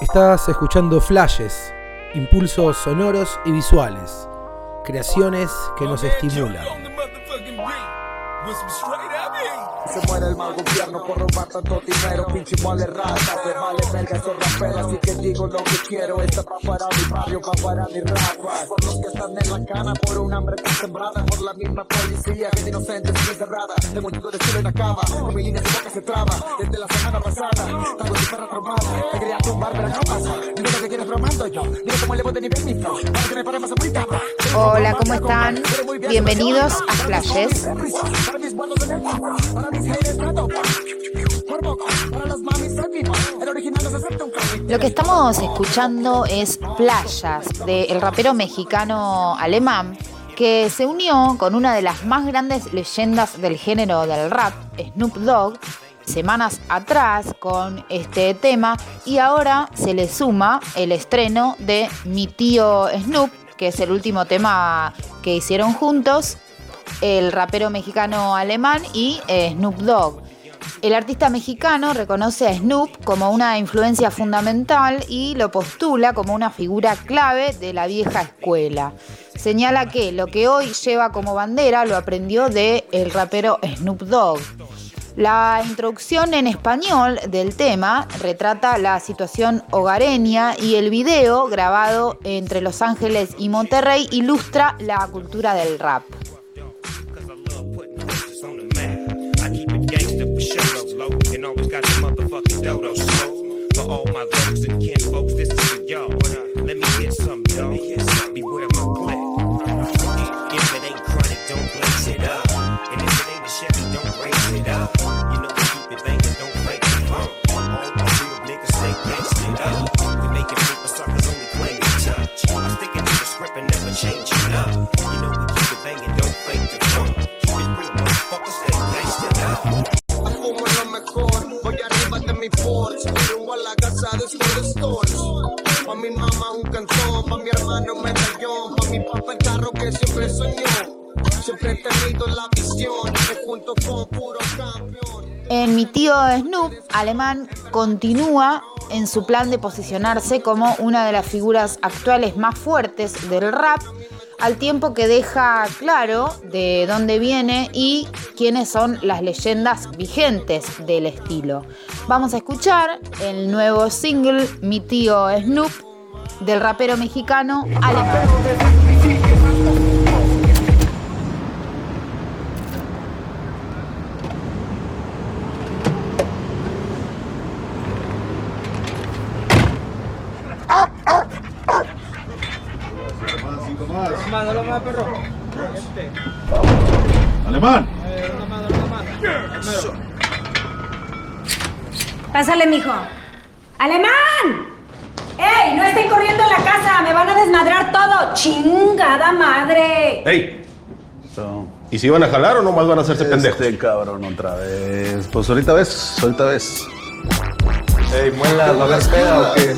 Estás escuchando flashes, impulsos sonoros y visuales, creaciones que nos estimulan. Se muere el mal gobierno por tanto vale verga esos raperos, así que digo lo que quiero, esta pa' para mi barrio, pa' para mi rapa, por los que están en la cana, por un hambre sembrada, por la misma policía inocentes y encerrada, de con mi línea de boca se traba, desde la semana pasada, tango mi perra traumada, te quería tumbar pero no pasa, dime lo que quieres bromando yo, dime cómo le mi flow, para muy capa. Hola, ¿cómo están? Bienvenidos a Flashes. Lo que estamos escuchando es Playas del rapero mexicano alemán que se unió con una de las más grandes leyendas del género del rap, Snoop Dogg, semanas atrás con este tema y ahora se le suma el estreno de Mi tío Snoop, que es el último tema que hicieron juntos el rapero mexicano alemán y eh, Snoop Dogg. El artista mexicano reconoce a Snoop como una influencia fundamental y lo postula como una figura clave de la vieja escuela. Señala que lo que hoy lleva como bandera lo aprendió de el rapero Snoop Dogg. La introducción en español del tema retrata la situación hogareña y el video grabado entre Los Ángeles y Monterrey ilustra la cultura del rap. Always got the motherfucking dodo. For all my folks and kin En mi tío Snoop, alemán continúa en su plan de posicionarse como una de las figuras actuales más fuertes del rap, al tiempo que deja claro de dónde viene y quiénes son las leyendas vigentes del estilo. Vamos a escuchar el nuevo single Mi tío Snoop del rapero mexicano Alemán. Más, perro. Este. Alemán. Eh, una más, una más. Pásale, mijo. ¡Alemán! ¡Ey! No estén corriendo en la casa, me van a desmadrar todo. ¡Chingada madre! ¡Ey! ¿Y si van a jalar o nomás van a hacerse este pendejos? cabrón otra vez. Pues ahorita ves, ahorita ves. Ey, muela, ¿va a haber peda o qué?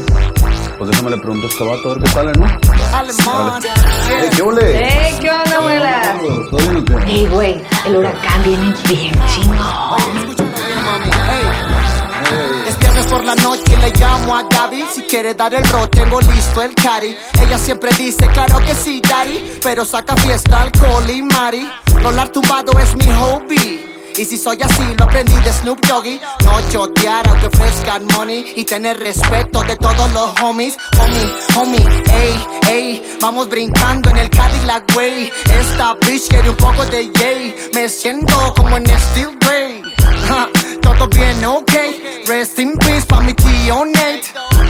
Pues déjame le pregunto a este vato a ver qué sale, ¿no? Alemán. ¡Ey, qué qué onda, abuela! ¡Ey, güey! El huracán viene bien chingón. Es viernes por la noche le llamo a Gaby Si quiere dar el rol, tengo listo el cari Ella siempre dice, claro que sí, daddy Pero saca fiesta, alcohol y mari Rolar tumbado es mi hobby y si soy así, lo aprendí de Snoop Doggy. No chotear aunque ofrezcan money. Y tener respeto de todos los homies. Homie, homie, ey, ey. Vamos brincando en el Cadillac, way. Esta bitch quiere un poco de yay. Me siento como en Steel Grey. Todo bien, ok. Rest in peace pa' mi tío Nate.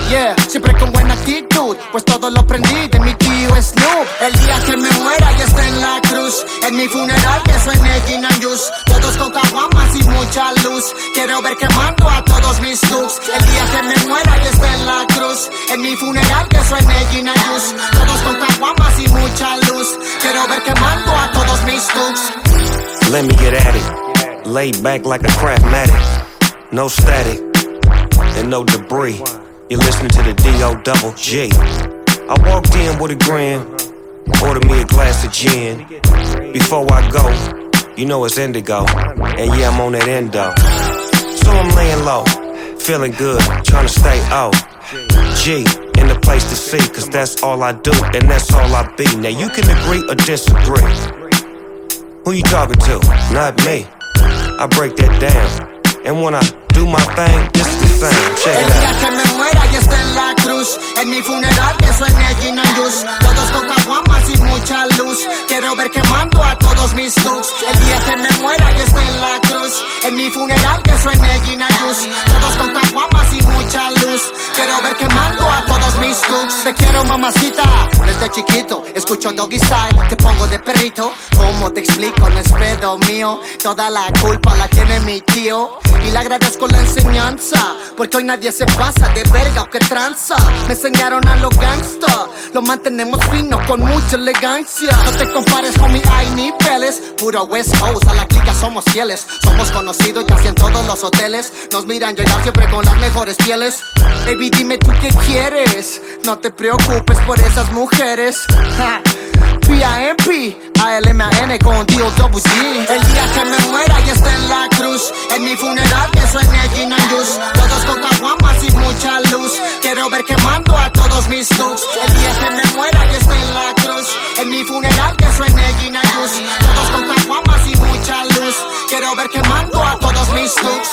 Yeah, siempre con buena actitud. Pues todo lo aprendí de mi tío Snoop. El día que me muera ya está en la cruz. En mi funeral que suene Gin. Todos con caguamas y mucha luz. Quiero ver quemando a todos mis looks. El día que me muera ya está en la cruz. En mi funeral que suene Gin. Todos con caguamas y mucha luz. Quiero ver quemando a todos mis looks. Let me get at it. Lay back like a craftmatic. No static and no debris. You're listening to the D.O. Double G. I walked in with a grin, ordered me a glass of gin. Before I go, you know it's indigo, and yeah, I'm on that endo. So I'm laying low, feeling good, trying to stay out. G in the place to see, cause that's all I do and that's all I be. Now you can agree or disagree. Who you talking to? Not me. I break that down. And when I do my thing, it's the same. Check it out. En mi funeral que suene Gina Yus. Todos con caguamas y mucha luz. Quiero ver quemando a todos mis looks. El día que me muera y esté en la cruz, en mi funeral que suene Gina Yus. Todos con caguamas y mucha luz. Quiero ver quemando a todos mis looks. Te quiero mamacita, desde chiquito escucho doggy style, te pongo de perrito. ¿Cómo te explico? No es pedo mío, toda la culpa la tiene mi tío. Y le agradezco la enseñanza, porque hoy nadie se pasa de verga o que tranza. Me enseñaron a los gangsta, lo mantenemos fino con mucha elegancia. No te compares con mi hay niveles, puro West Coast, a la clica somos fieles. Somos conocidos casi en todos los hoteles, nos miran llegar siempre con las mejores pieles. Baby, dime tú qué quieres, no te preocupes por esas mujeres. Ja. P.I.M.P. A-L-M-A-N con D-O-W-G El día que me muera y esté en la cruz En mi funeral que suene Gina Yus Todos con caguamas y mucha luz. Quiero ver quemando a todos mis looks El día que me muera y esté en la cruz En mi funeral que suene Gina Yus Todos con caguamas y mucha luz. Quiero ver quemando a todos mis looks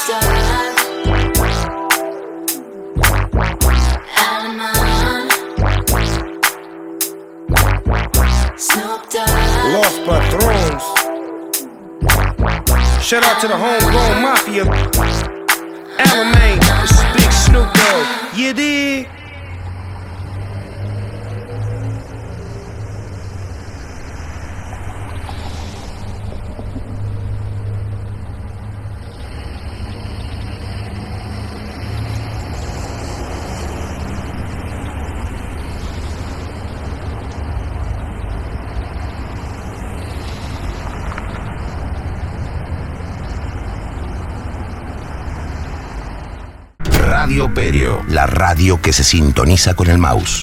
Lost Patrons. Shout out to the homegrown mafia. Alamein, is Big Snoop Dogg. You dig? Perio, la radio que se sintoniza con el mouse.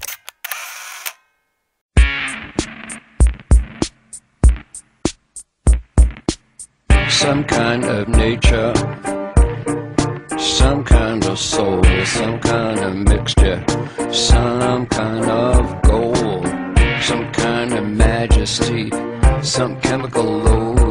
some kind of nature, some kind of soul, some kind of mixture, some kind of gold, some kind of majesty, some chemical load.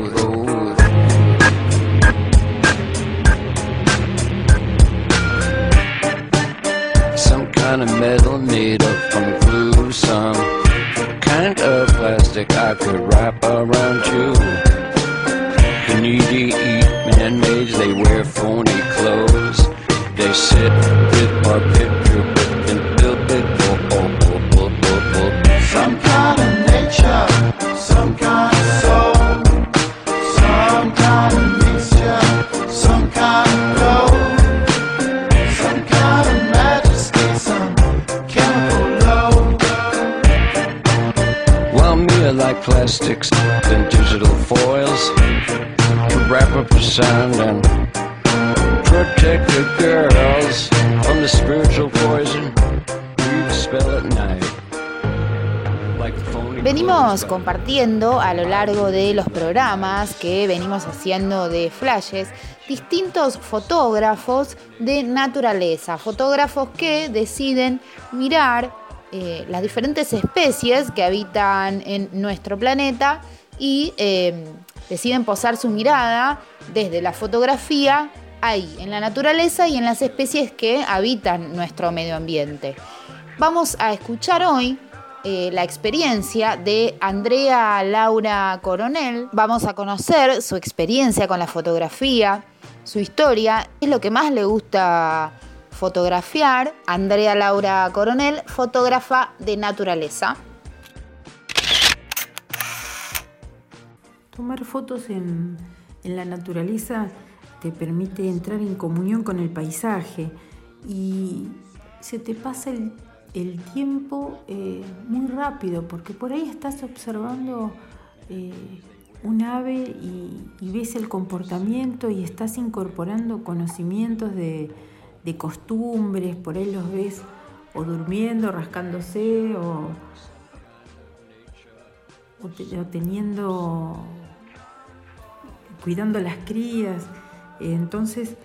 De los programas que venimos haciendo de flashes distintos fotógrafos de naturaleza, fotógrafos que deciden mirar eh, las diferentes especies que habitan en nuestro planeta y eh, deciden posar su mirada desde la fotografía ahí, en la naturaleza y en las especies que habitan nuestro medio ambiente. Vamos a escuchar hoy eh, la experiencia de Andrea Laura Coronel. Vamos a conocer su experiencia con la fotografía, su historia, es lo que más le gusta fotografiar. Andrea Laura Coronel, fotógrafa de naturaleza. Tomar fotos en, en la naturaleza te permite entrar en comunión con el paisaje y se te pasa el, el tiempo eh, muy rápido porque por ahí estás observando eh, un ave y, ves el comportamiento y estás incorporando conocimientos de, costumbres, por ahí los ves o durmiendo, rascándose o, o te- o teniendo cuidando las crías. Entonces,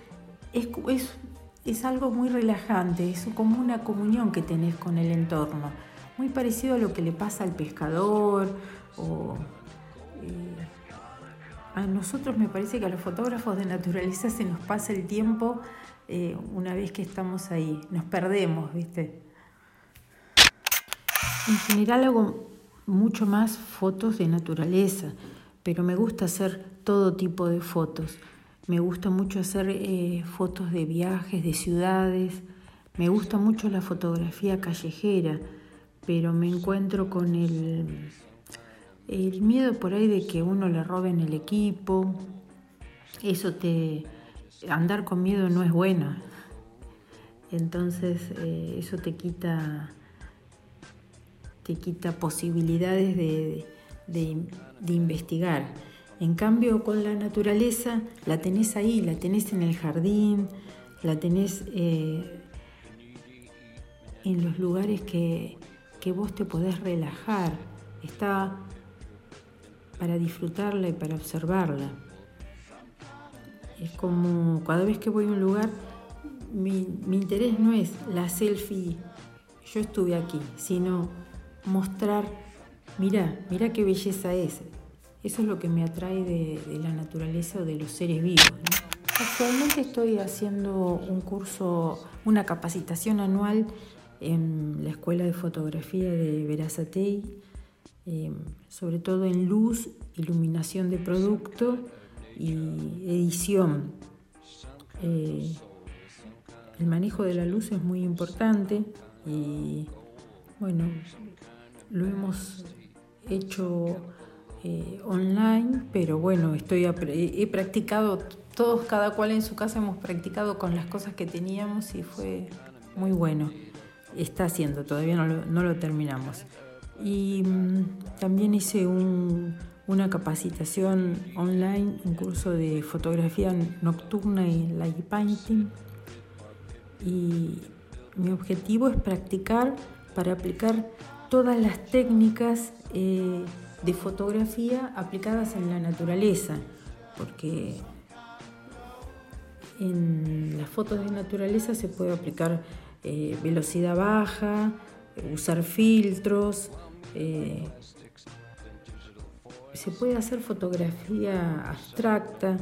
es, es es algo muy relajante, es como una comunión que tenés con el entorno, muy parecido a lo que le pasa al pescador o eh, a nosotros me parece que a los fotógrafos de naturaleza se nos pasa el tiempo eh, una vez que estamos ahí, nos perdemos, ¿viste? En general hago mucho más fotos de naturaleza, pero me gusta hacer todo tipo de fotos. Me gusta mucho hacer eh, fotos de viajes, de ciudades. Me gusta mucho la fotografía callejera, pero me encuentro con el, el miedo por ahí de que uno le roben el equipo. Eso te... Andar con miedo no es bueno. Entonces eh, eso te quita te quita posibilidades de, de, investigar. En cambio, con la naturaleza la tenés ahí, la tenés en el jardín, la tenés eh, en los lugares que, que vos te podés relajar. Está para disfrutarla y para observarla. Es como cada vez que voy a un lugar, mi, mi interés no es la selfie, yo estuve aquí, sino mostrar, mira, mira qué belleza es. Eso es lo que me atrae de, la naturaleza o de los seres vivos. Actualmente estoy haciendo un curso, una capacitación anual en la Escuela de Fotografía de Verazatei, em, sobre todo en luz, iluminación de producto y edición. Eh, el manejo de la luz es muy importante y bueno, lo hemos hecho eh, online, pero bueno, estoy he practicado, todos cada cual en su casa hemos practicado con las cosas que teníamos y fue muy bueno. Está haciendo, todavía no lo, terminamos. Y mm, también hice una capacitación online, un curso de fotografía nocturna y light painting. Y mi objetivo es practicar para aplicar todas las técnicas eh, de fotografía aplicadas en la naturaleza, porque en las fotos de naturaleza se puede aplicar eh, velocidad baja, usar filtros, eh, se puede hacer fotografía abstracta,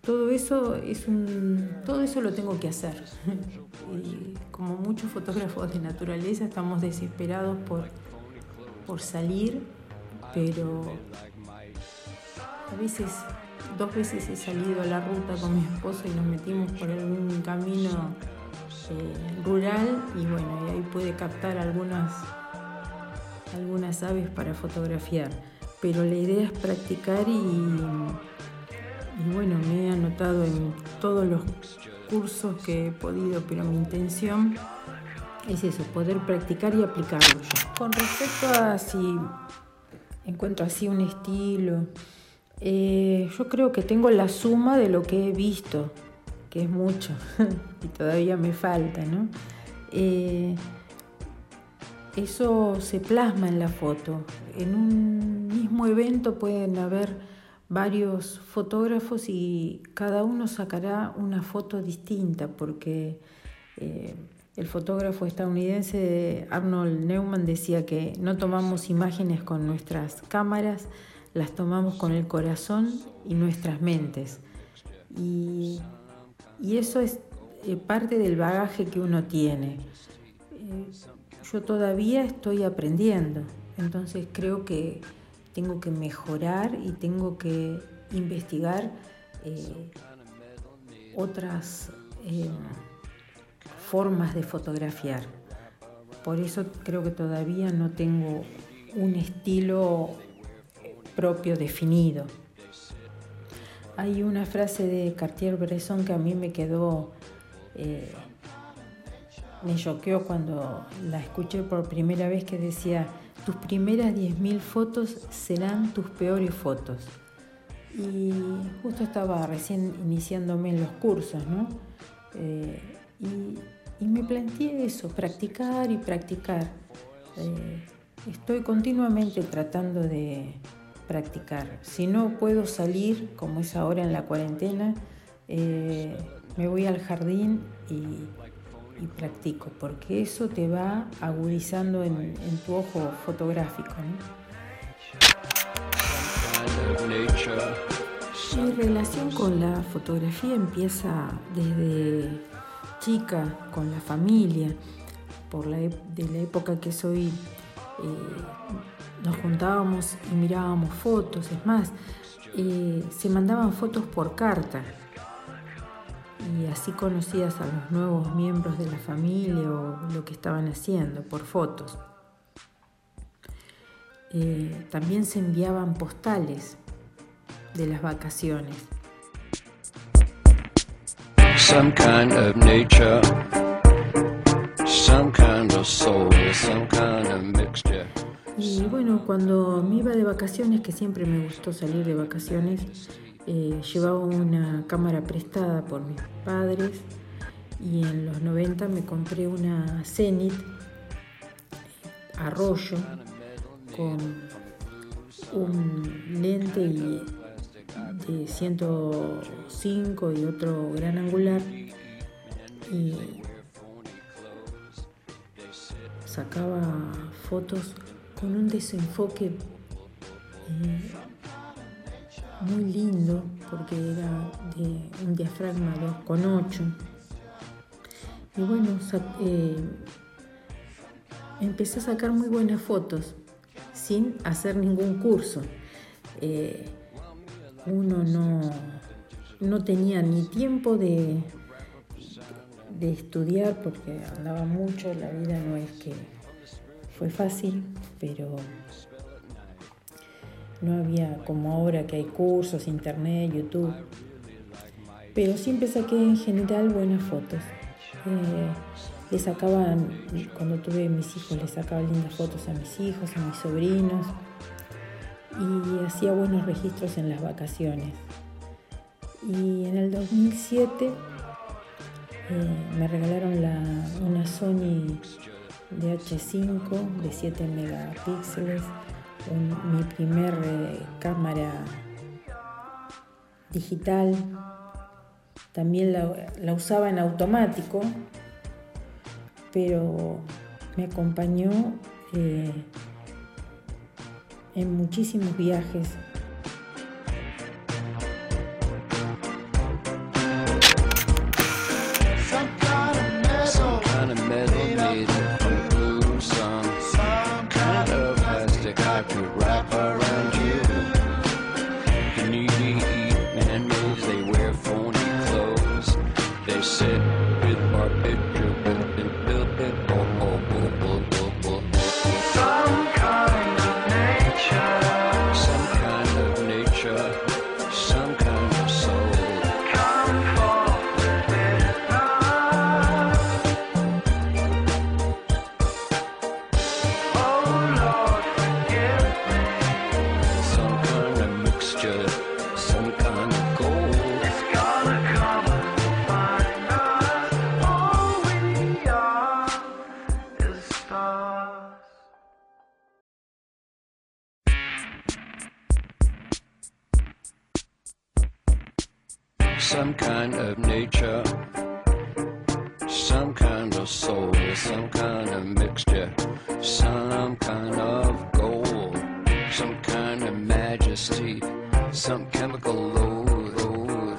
todo eso es un, todo eso lo tengo que hacer. como muchos fotógrafos de naturaleza estamos desesperados por por salir, pero a veces, dos veces he salido a la ruta con mi esposo y nos metimos por algún camino eh, rural y bueno, y ahí puede captar algunas, algunas aves para fotografiar. Pero la idea es practicar y, y bueno, me he anotado en todos los cursos que he podido, pero mi intención es eso, poder practicar y aplicarlo Con respecto a si encuentro así un estilo, eh, yo creo que tengo la suma de lo que he visto, que es mucho, y todavía me falta, ¿no? Eh, eso se plasma en la foto. En un mismo evento pueden haber varios fotógrafos y cada uno sacará una foto distinta porque eh, el fotógrafo estadounidense Arnold Neumann decía que no tomamos imágenes con nuestras cámaras, las tomamos con el corazón y nuestras mentes. Y, eso es eh, parte del bagaje que uno tiene. Eh, yo todavía estoy aprendiendo, entonces creo que tengo que mejorar y tengo que investigar eh, otras formas de fotografiar. Por eso creo que todavía no tengo un estilo propio definido. Hay una frase de Cartier-Bresson que a mí me quedó, eh, me choqueó cuando la escuché por primera vez que decía, tus primeras 10.000 fotos serán tus peores fotos. Y justo estaba recién iniciándome en los cursos, ¿no? Eh, y me planteé eso, practicar y practicar. Eh, estoy continuamente tratando de practicar. Si no puedo salir, como es ahora en la cuarentena, eh, me voy al jardín y, practico, porque eso te va agudizando en, tu ojo fotográfico. Mi relación con la fotografía empieza desde chica, con la familia, por la, de la época que soy, eh, nos juntábamos y mirábamos fotos, es más, eh, se mandaban fotos por carta y así conocías a los nuevos miembros de la familia o lo que estaban haciendo por fotos. Eh, también se enviaban postales de las vacaciones. Some kind of nature, some kind of soul, some kind of mixture. Y bueno, cuando me iba de vacaciones, que siempre me gustó salir de vacaciones, eh, llevaba una cámara prestada por mis padres y en los 90 me compré una Zenit Arroyo con un lente y de 105 y otro gran angular y sacaba fotos con un desenfoque eh, muy lindo porque era de un diafragma 2,8 y bueno eh, empecé a sacar muy buenas fotos sin hacer ningún curso. Eh, uno no, no tenía ni tiempo de, de estudiar porque andaba mucho, la vida no es que fue fácil, pero no había como ahora que hay cursos, internet, YouTube. Pero siempre saqué en general buenas fotos. Eh, le sacaba, cuando tuve mis hijos, le sacaba lindas fotos a mis hijos, a mis sobrinos y hacía buenos registros en las vacaciones. Y en el 2007 eh, me regalaron la, una Sony DH5 de 7 megapíxeles, mi primer eh, cámara digital. También la, la usaba en automático, pero me acompañó eh, en muchísimos viajes. Some kind of nature, some kind of soul, some kind of mixture, some kind of gold, some kind of majesty, some chemical load.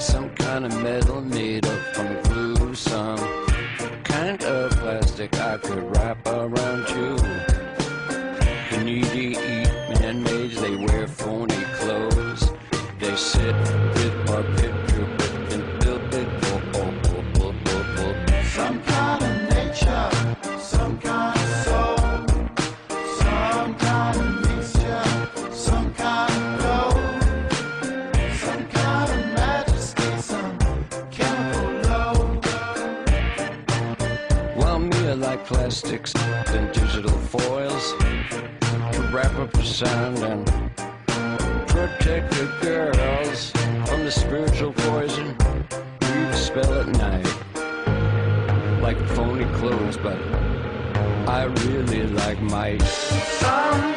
Some kind of metal made up from glue, some kind of plastic I could wrap around. You They sit with our picture and build it. Oh. Some kind of nature, some kind of soul, some kind of mixture, some kind of gold, some kind of majesty, some chemical load. While me are like plastics and digital foils to wrap up the sound and protect the the spiritual poison we spell at night. Like phony clothes, but I really like mice.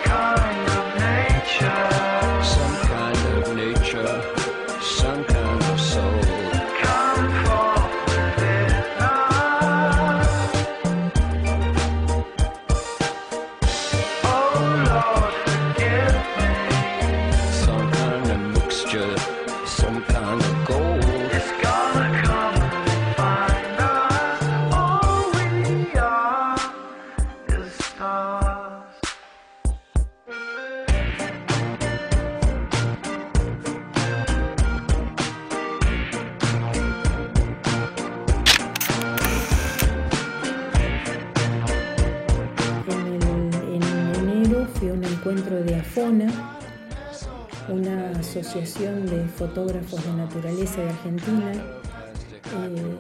De fotógrafos de naturaleza de Argentina, eh,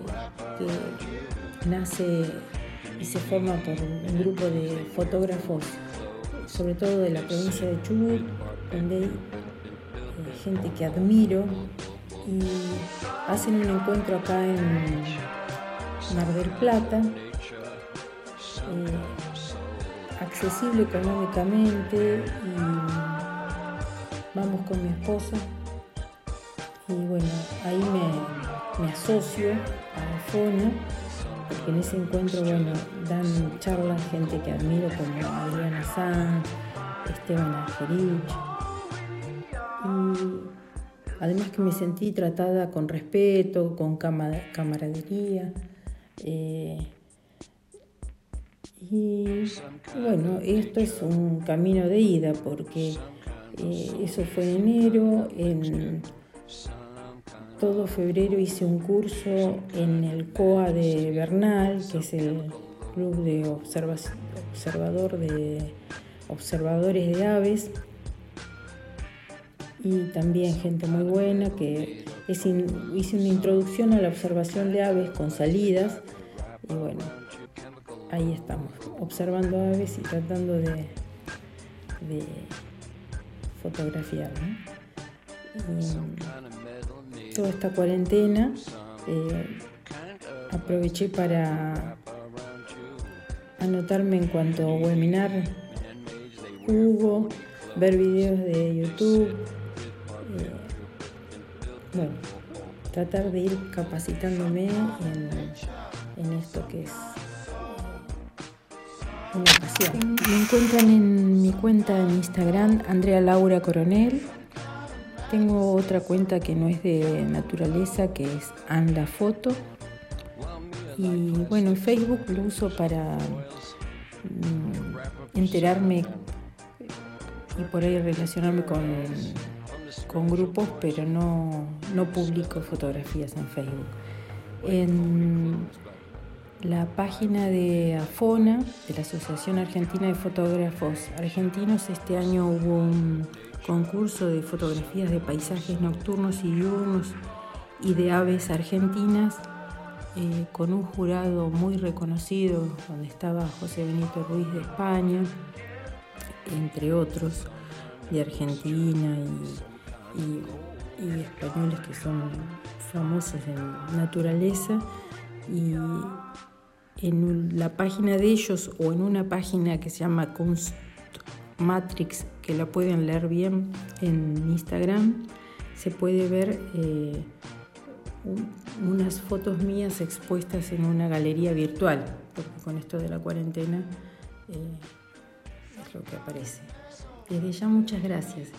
que nace y se forma por un grupo de fotógrafos, sobre todo de la provincia de Chubut, donde hay eh, gente que admiro y hacen un encuentro acá en Mar del Plata. eh, accesible económicamente y vamos con mi esposo y bueno, ahí me, me asocio a FONA porque en ese encuentro bueno, dan charlas gente que admiro como Adriana Sanz, Esteban Argerich. Y además que me sentí tratada con respeto, con cama- camaradería eh, y bueno, esto es un camino de ida porque eh, eso fue en enero, en todo febrero hice un curso en el COA de Bernal, que es el Club de Observa- Observador de Observadores de Aves, y también gente muy buena que hice una introducción a la observación de aves con salidas y bueno, ahí estamos, observando aves y tratando de, fotografiar. Y toda esta cuarentena eh, aproveché para anotarme en cuanto a webinar hubo, ver videos de YouTube, eh, bueno, tratar de ir capacitándome en, en esto que es una pasión. Me encuentran en mi cuenta en Instagram, Andrea Laura Coronel. Tengo otra cuenta que no es de naturaleza, que es Anda Foto. Y bueno, en Facebook lo uso para mm, enterarme y por ahí relacionarme con, con grupos, pero no, no publico fotografías en Facebook. En la página de AFONA, de la Asociación Argentina de Fotógrafos Argentinos, este año hubo un concurso de fotografías de paisajes nocturnos y diurnos y de aves argentinas eh, con un jurado muy reconocido, donde estaba José Benito Ruiz de España, entre otros, de Argentina y, españoles que son famosos en naturaleza. Y en la página de ellos o en una página que se llama Matrix, que la pueden leer bien en Instagram, se puede ver eh, un- unas fotos mías expuestas en una galería virtual, porque con esto de la cuarentena eh, es lo que aparece. Desde ya muchas gracias.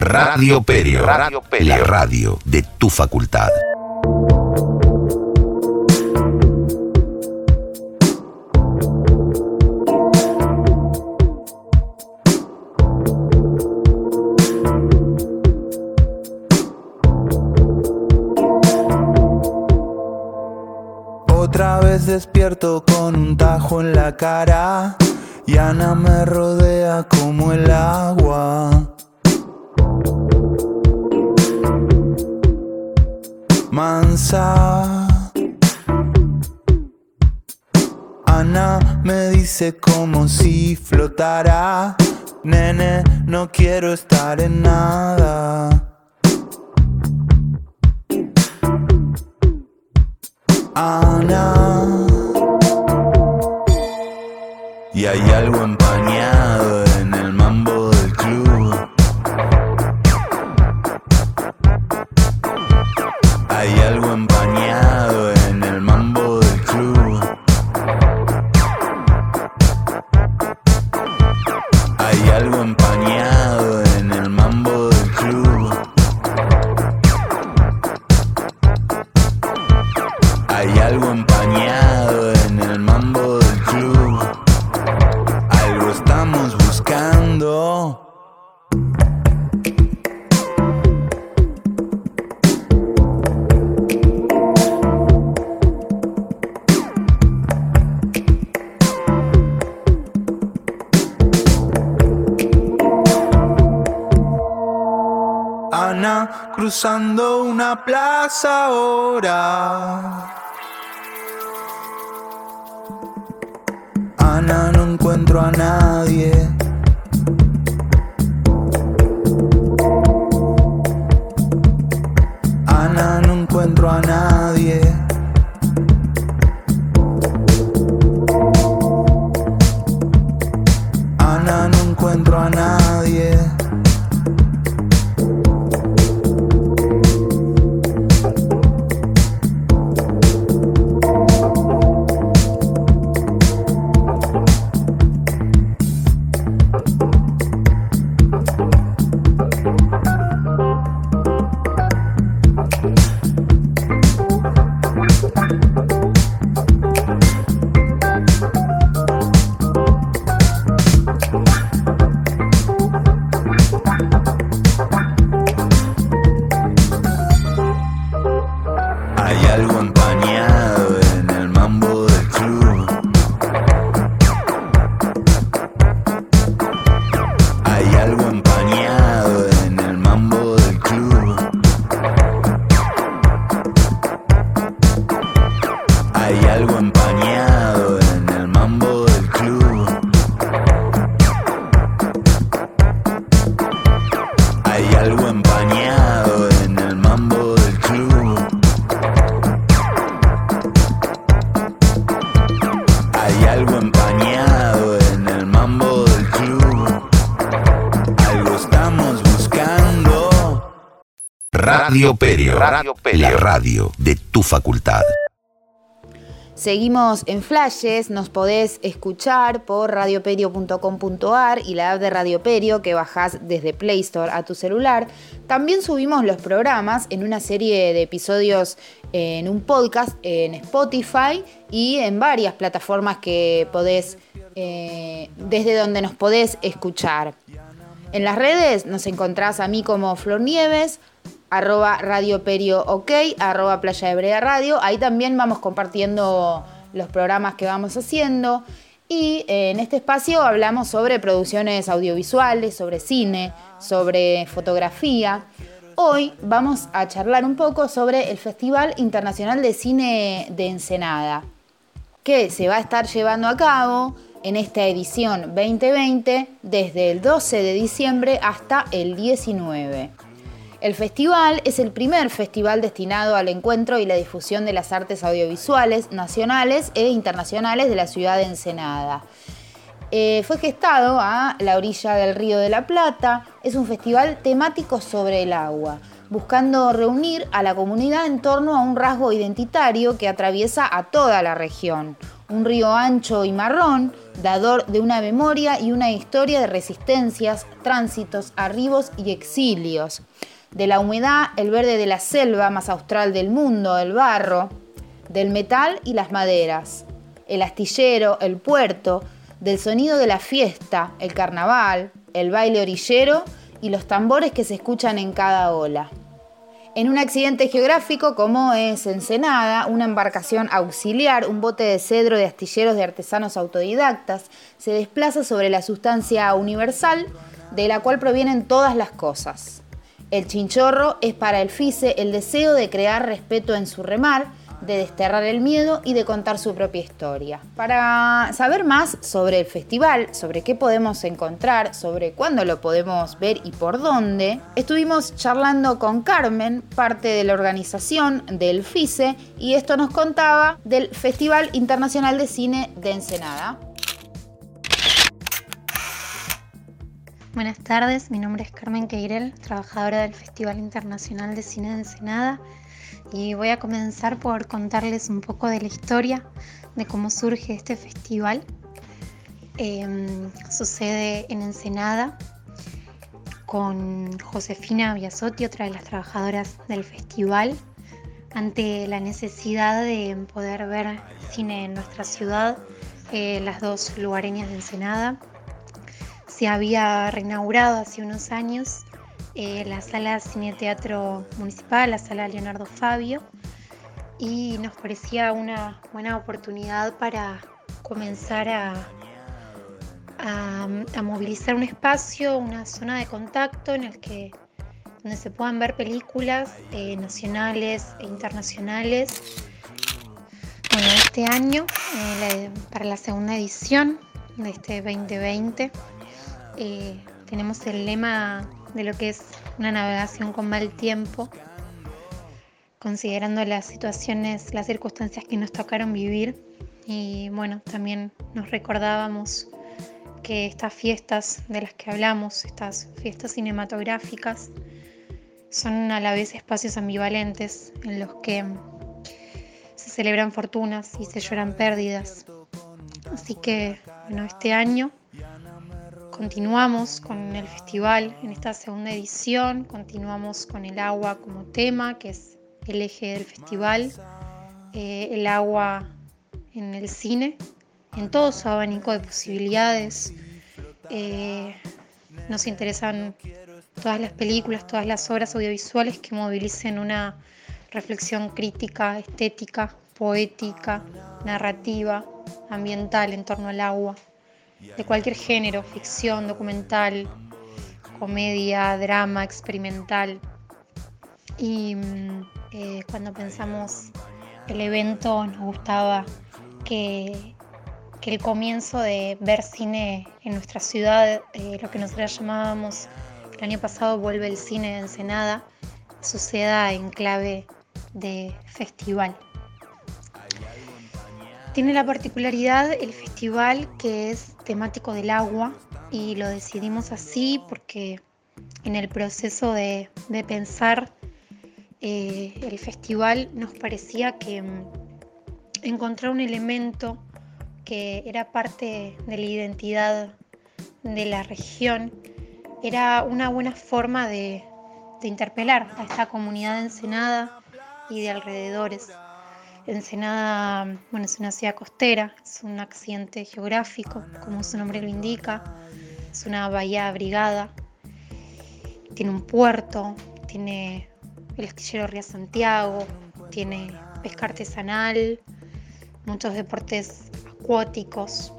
Radio Perio. La radio de tu facultad. Despierto con un tajo en la cara y Ana me rodea como el agua. Mansa. Ana me dice como si flotara. Nene, no quiero estar en nada. Ana. Y hay algo en el plaza ahora. Ana, no encuentro a nadie. Seguimos en Flashes, nos podés escuchar por radioperio.com.ar y la app de Radio Perio que bajás desde Play Store a tu celular. También subimos los programas en una serie de episodios en un podcast en Spotify y en varias plataformas que podés, eh, desde donde nos podés escuchar. En las redes nos encontrás a mí como Flor Nieves, arroba Radio Perio OK, arroba Playa de Brea Radio. Ahí también vamos compartiendo los programas que vamos haciendo. Y eh, en este espacio hablamos sobre producciones audiovisuales, sobre cine, sobre fotografía. Hoy vamos a charlar un poco sobre el Festival Internacional de Cine de Ensenada, que se va a estar llevando a cabo en esta edición 2020 desde el 12 de diciembre hasta el 19. El festival es el primer festival destinado al encuentro y la difusión de las artes audiovisuales nacionales e internacionales de la ciudad de Ensenada. Eh, fue gestado a la orilla del Río de la Plata. Es un festival temático sobre el agua, buscando reunir a la comunidad en torno a un rasgo identitario que atraviesa a toda la región. Un río ancho y marrón, dador de una memoria y una historia de resistencias, tránsitos, arribos y exilios. De la humedad, el verde de la selva más austral del mundo, el barro, del metal y las maderas, el astillero, el puerto, del sonido de la fiesta, el carnaval, el baile orillero y los tambores que se escuchan en cada ola. En un accidente geográfico como es Ensenada, una embarcación auxiliar, un bote de cedro de astilleros de artesanos autodidactas, se desplaza sobre la sustancia universal de la cual provienen todas las cosas. El chinchorro es para el FICE el deseo de crear respeto en su remar, de desterrar el miedo y de contar su propia historia. Para saber más sobre el festival, sobre qué podemos encontrar, sobre cuándo lo podemos ver y por dónde, estuvimos charlando con Carmen, parte de la organización del FICE, y esto nos contaba del Festival Internacional de Cine de Ensenada. Buenas tardes, mi nombre es Carmen Queirel, trabajadora del Festival Internacional de Cine de Ensenada y voy a comenzar por contarles un poco de la historia de cómo surge este festival. Eh, sucede en Ensenada con Josefina Biasotti, otra de las trabajadoras del festival. ante la necesidad de poder ver cine en nuestra ciudad, eh, las dos lugareñas de Ensenada. Se había reinaugurado hace unos años eh, la sala Cine Teatro Municipal, la sala Leonardo Fabio, y nos parecía una buena oportunidad para comenzar a, movilizar un espacio, una zona de contacto en el que donde se puedan ver películas eh, nacionales e internacionales. Bueno, este año, eh, para la segunda edición de este 2020, eh, tenemos el lema de lo que es una navegación con mal tiempo, considerando las situaciones, las circunstancias que nos tocaron vivir. Y bueno, también nos recordábamos que estas fiestas de las que hablamos, estas fiestas cinematográficas, son a la vez espacios ambivalentes en los que se celebran fortunas y se lloran pérdidas. Así que, bueno, este año continuamos con el festival en esta segunda edición, continuamos con el agua como tema, que es el eje del festival, eh, el agua en el cine, en todo su abanico de posibilidades. Eh, nos interesan todas las películas, todas las obras audiovisuales que movilicen una reflexión crítica, estética, poética, narrativa, ambiental en torno al agua, de cualquier género, ficción, documental, comedia, drama, experimental. Y mm, eh, cuando pensamos el evento nos gustaba que, que el comienzo de ver cine en nuestra ciudad, eh, lo que nosotros llamábamos el año pasado Vuelve el cine de Ensenada, suceda en clave de festival. Tiene la particularidad el festival que es temático del agua y lo decidimos así porque en el proceso de, de pensar eh, el festival nos parecía que mm, encontrar un elemento que era parte de la identidad de la región era una buena forma de, de interpelar a esta comunidad de Ensenada y de alrededores. Ensenada, bueno, es una ciudad costera, es un accidente geográfico, como su nombre lo indica, es una bahía abrigada, tiene un puerto, tiene el astillero Río Santiago, tiene pesca artesanal, muchos deportes acuáticos.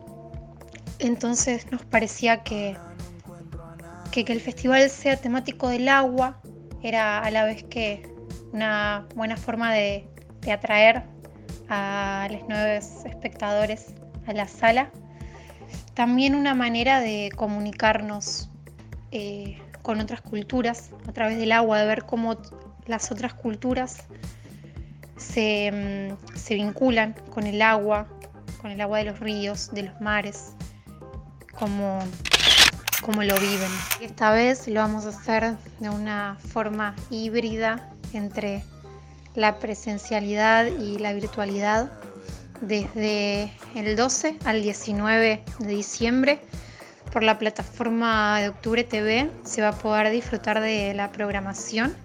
Entonces nos parecía que, que, que el festival sea temático del agua era a la vez que una buena forma de, de atraer a los nuevos espectadores a la sala. También una manera de comunicarnos eh, con otras culturas a través del agua, de ver cómo las otras culturas se, mm, se vinculan con el agua, con el agua de los ríos, de los mares, cómo, cómo lo viven. Esta vez lo vamos a hacer de una forma híbrida entre la presencialidad y la virtualidad desde el 12 al 19 de diciembre por la plataforma de Octubre TV se va a poder disfrutar de la programación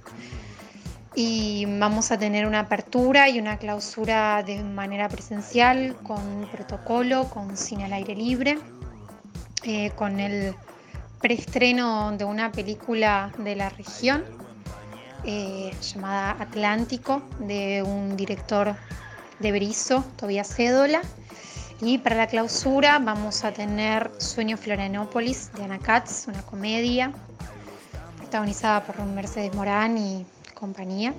y vamos a tener una apertura y una clausura de manera presencial con protocolo, con cine al aire libre, eh, con el preestreno de una película de la región eh, llamada Atlántico de un director de Berizo, Tobias Cédola. Y para la clausura vamos a tener Sueño Florianópolis de Ana Katz, una comedia protagonizada por Mercedes Morán y compañía.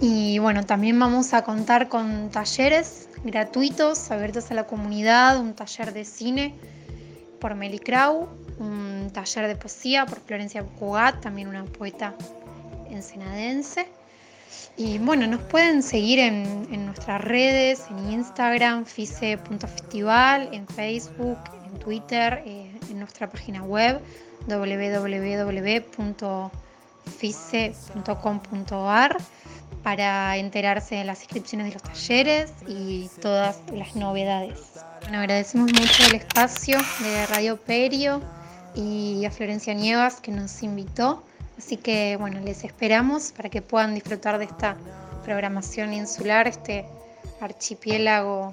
Y bueno, también vamos a contar con talleres gratuitos, abiertos a la comunidad, un taller de cine por Meli Krau, un taller de poesía por Florencia Cugat, también una poeta ensenadense. Y bueno, nos pueden seguir en, en nuestras redes, en Instagram, fice.festival, en Facebook, en Twitter, eh, en nuestra página web www.fice.com.ar para enterarse de las inscripciones de los talleres y todas las novedades. Bueno, agradecemos mucho el espacio de Radio Perio y a Florencia Nievas que nos invitó Así que bueno, les esperamos para que puedan disfrutar de esta programación insular, este archipiélago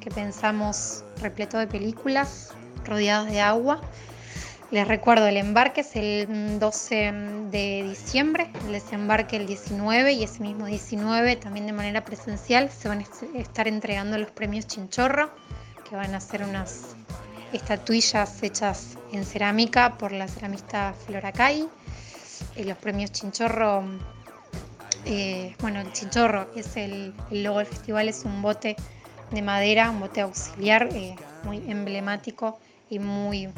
que pensamos repleto de películas, rodeados de agua. Les recuerdo, el embarque es el 12 de diciembre, el desembarque el 19 y ese mismo 19 también de manera presencial se van a estar entregando los premios Chinchorro, que van a ser unas estatuillas hechas en cerámica por la ceramista Flora Cay. Eh, los premios Chinchorro, eh, bueno, el Chinchorro es el, el, logo del festival, es un bote de madera, un bote auxiliar eh, muy emblemático y muy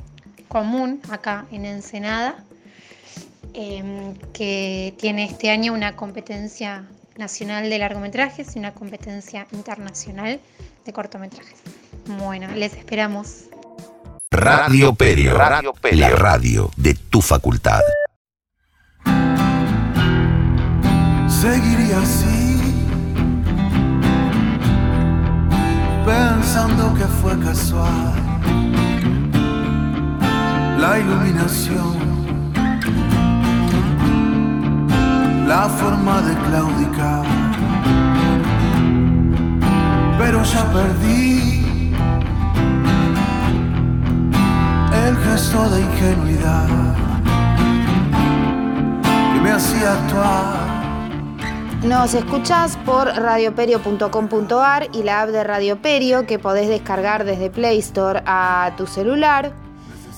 común acá en Ensenada, eh, que tiene este año una competencia nacional de largometrajes y una competencia internacional de cortometrajes. Bueno, les esperamos. Radio Perio, radio Perio, la radio de tu facultad. Seguiría así, pensando que fue casual la iluminación, la forma de claudicar, pero ya perdí gesto de ingenuidad que me hacía actuar. Nos escuchás por radioperio.com.ar y la app de Radio Perio que podés descargar desde Play Store a tu celular.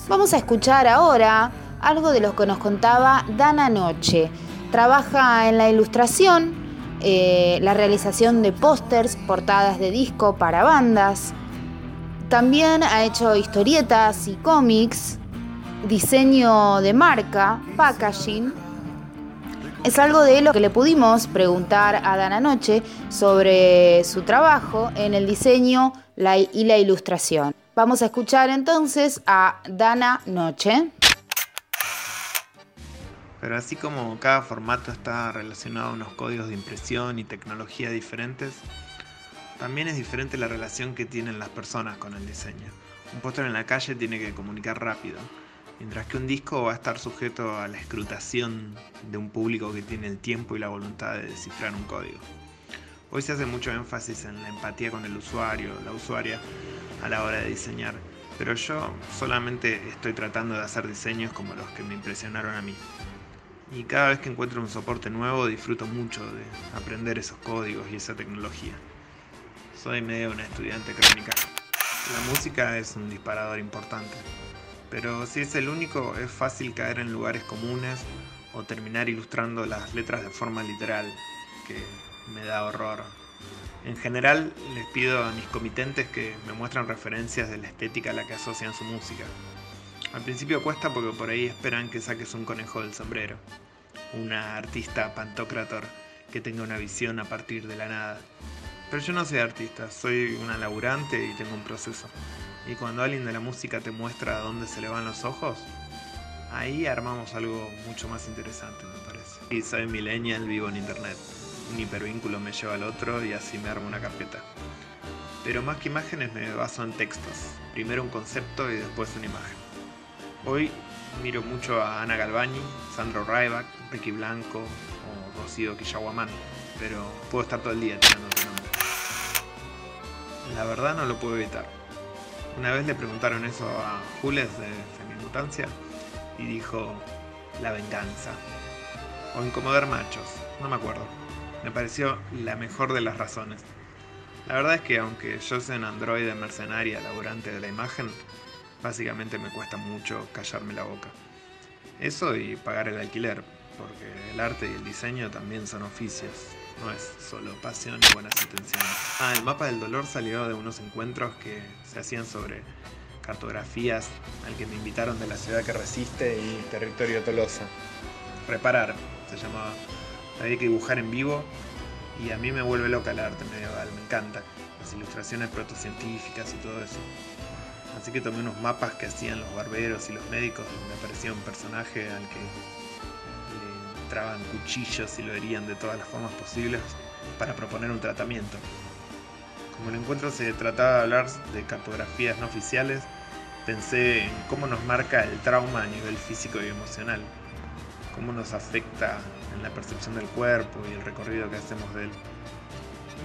Vamos a escuchar ahora algo de lo que nos contaba Dana Noche. Trabaja en la ilustración, eh, la realización de pósters, portadas de disco para bandas. También ha hecho historietas y cómics, diseño de marca, packaging es algo de lo que le pudimos preguntar a Dana Noche sobre su trabajo en el diseño y la ilustración. Vamos a escuchar entonces a Dana Noche. Pero así como cada formato está relacionado a unos códigos de impresión y tecnología diferentes, también es diferente la relación que tienen las personas con el diseño. Un póster en la calle tiene que comunicar rápido, mientras que un disco va a estar sujeto a la escrutación de un público que tiene el tiempo y la voluntad de descifrar un código. Hoy se hace mucho énfasis en la empatía con el usuario, la usuaria, a la hora de diseñar, pero yo solamente estoy tratando de hacer diseños como los que me impresionaron a mí. Y cada vez que encuentro un soporte nuevo disfruto mucho de aprender esos códigos y esa tecnología. Soy medio una estudiante crónica. La música es un disparador importante, pero si es el único es fácil caer en lugares comunes o terminar ilustrando las letras de forma literal, que me da horror. En general les pido a mis comitentes que me muestren referencias de la estética a la que asocian su música. Al principio cuesta porque por ahí esperan que saques un conejo del sombrero, una artista pantocrator que tenga una visión a partir de la nada. Pero yo no soy artista, soy una laburante y tengo un proceso. Y cuando alguien de la música te muestra dónde se le van los ojos, ahí armamos algo mucho más interesante, me parece. Y soy millennial, vivo en internet. Un hipervínculo me lleva al otro y así me armo una carpeta. Pero más que imágenes me baso en textos. Primero un concepto y después una imagen. Hoy miro mucho a Ana Galvani, Sandro Ryback, Ricky Blanco o Rocío Quillaguamán, pero puedo estar todo el día tirando tu nombre. La verdad no lo puedo evitar. Una vez le preguntaron eso a Jules de Femimutancia y dijo la venganza. O incomodar machos, no me acuerdo. Me pareció la mejor de las razones. La verdad es que aunque yo sea un androide mercenaria laburante de la imagen, básicamente me cuesta mucho callarme la boca. Eso y pagar el alquiler, porque el arte y el diseño también son oficios, no es solo pasión y buenas intenciones. Ah, el mapa del dolor salió de unos encuentros que se hacían sobre cartografías al que me invitaron de la ciudad que resiste y territorio Tolosa. Reparar, se llamaba. Había que dibujar en vivo y a mí me vuelve loca el arte medieval, me encanta. Las ilustraciones protocientíficas y todo eso. Así que tomé unos mapas que hacían los barberos y los médicos donde aparecía un personaje al que le entraban cuchillos y lo herían de todas las formas posibles para proponer un tratamiento. Como el encuentro se trataba de hablar de cartografías no oficiales, pensé en cómo nos marca el trauma a nivel físico y emocional. cómo nos afecta en la percepción del cuerpo y el recorrido que hacemos de él.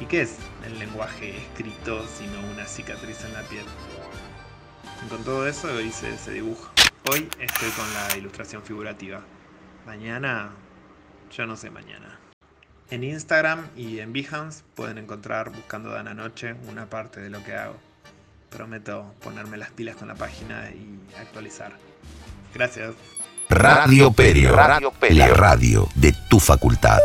¿Y qué es el lenguaje escrito sino una cicatriz en la piel? Y con todo eso hice ese dibujo. Hoy estoy con la ilustración figurativa. Mañana, yo no sé mañana. En Instagram y en Behance pueden encontrar buscando Dana Noche una parte de lo que hago. Prometo ponerme las pilas con la página y actualizar. Gracias. Radio Perio, radio Perio, la radio de tu facultad.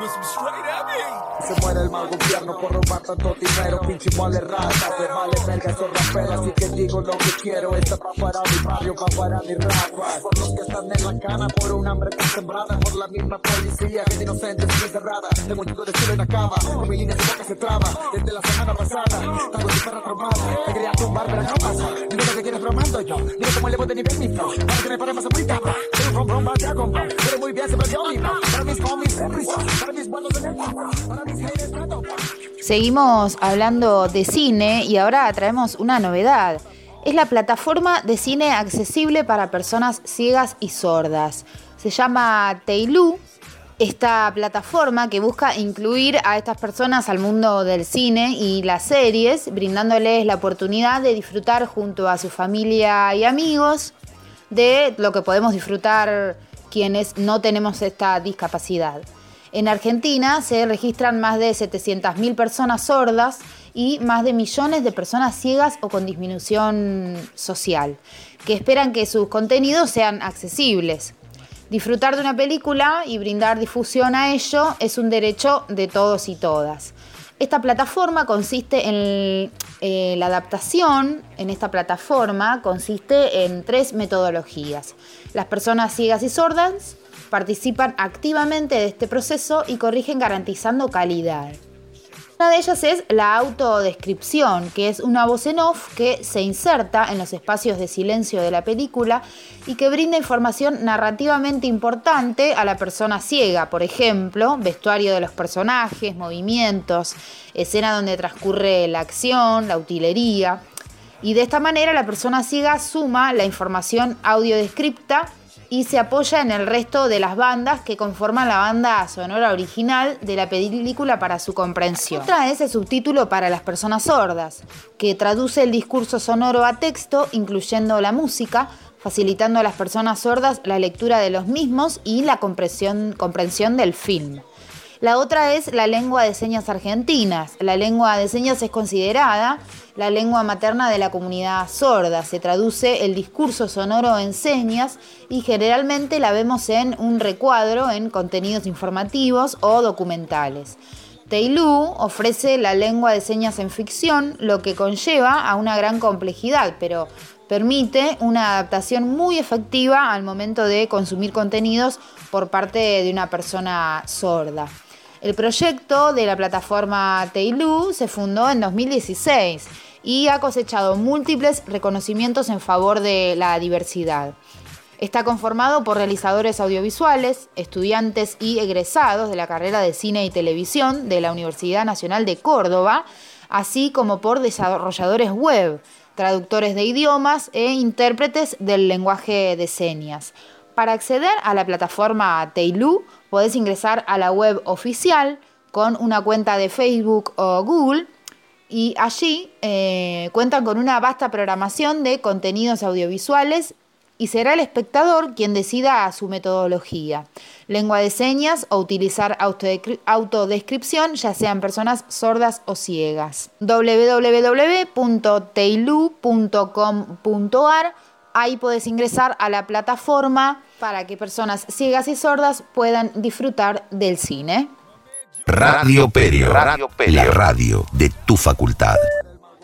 Se muere el mal gobierno por robar tanto dinero, pinche mole rata, te vale verga esos raperos, así que digo lo que quiero, esta pa' para mi barrio, pa' para mi rapa, por los que están en la cana, por un hambre tan sembrada, por la misma policía, que inocentes y cerrada, de multitud de en la cama, con mi línea de boca se traba, desde la semana pasada, tanto si perra traumada, te quería tumbar, pero no pasa, dime lo que quieres bromando yo, dime cómo le de nivel mi flow, para que me pare más muy capa, soy un rom rom, pero muy bien, siempre yo mismo, para mis homies, risa, Seguimos hablando de cine y ahora traemos una novedad. Es la plataforma de cine accesible para personas ciegas y sordas. Se llama Teilu. Esta plataforma que busca incluir a estas personas al mundo del cine y las series, brindándoles la oportunidad de disfrutar junto a su familia y amigos de lo que podemos disfrutar quienes no tenemos esta discapacidad. En Argentina se registran más de 700.000 personas sordas y más de millones de personas ciegas o con disminución social, que esperan que sus contenidos sean accesibles. Disfrutar de una película y brindar difusión a ello es un derecho de todos y todas. Esta plataforma consiste en eh, la adaptación, en esta plataforma consiste en tres metodologías. Las personas ciegas y sordas participan activamente de este proceso y corrigen garantizando calidad. Una de ellas es la autodescripción, que es una voz en off que se inserta en los espacios de silencio de la película y que brinda información narrativamente importante a la persona ciega, por ejemplo, vestuario de los personajes, movimientos, escena donde transcurre la acción, la utilería. Y de esta manera la persona ciega suma la información audiodescripta y se apoya en el resto de las bandas que conforman la banda sonora original de la película para su comprensión. Otra es el subtítulo para las personas sordas, que traduce el discurso sonoro a texto, incluyendo la música, facilitando a las personas sordas la lectura de los mismos y la comprensión, del film. La otra es la lengua de señas argentinas. La lengua de señas es considerada la lengua materna de la comunidad sorda. Se traduce el discurso sonoro en señas y generalmente la vemos en un recuadro en contenidos informativos o documentales. Teilú ofrece la lengua de señas en ficción, lo que conlleva a una gran complejidad, pero permite una adaptación muy efectiva al momento de consumir contenidos por parte de una persona sorda. El proyecto de la plataforma Teilu se fundó en 2016 y ha cosechado múltiples reconocimientos en favor de la diversidad. Está conformado por realizadores audiovisuales, estudiantes y egresados de la carrera de cine y televisión de la Universidad Nacional de Córdoba, así como por desarrolladores web, traductores de idiomas e intérpretes del lenguaje de señas. Para acceder a la plataforma Teilu, podés ingresar a la web oficial con una cuenta de Facebook o Google y allí eh, cuentan con una vasta programación de contenidos audiovisuales y será el espectador quien decida su metodología, lengua de señas o utilizar autodescripción, ya sean personas sordas o ciegas. www.teilu.com.ar Ahí puedes ingresar a la plataforma para que personas ciegas y sordas puedan disfrutar del cine. Radio Perio, radio Perio, la radio de tu facultad.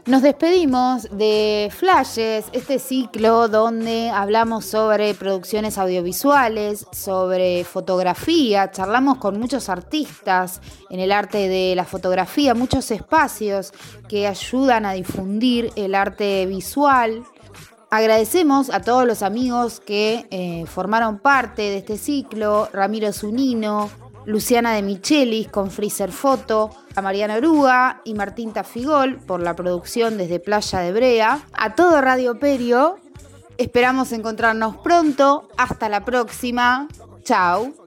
Nos despedimos de Flashes, este ciclo donde hablamos sobre producciones audiovisuales, sobre fotografía, charlamos con muchos artistas en el arte de la fotografía, muchos espacios que ayudan a difundir el arte visual Agradecemos a todos los amigos que eh, formaron parte de este ciclo, Ramiro Zunino, Luciana de Michelis con Freezer Foto, a Mariana Oruga y Martín Tafigol por la producción desde Playa de Brea, a todo Radio Perio. Esperamos encontrarnos pronto. Hasta la próxima. Chao.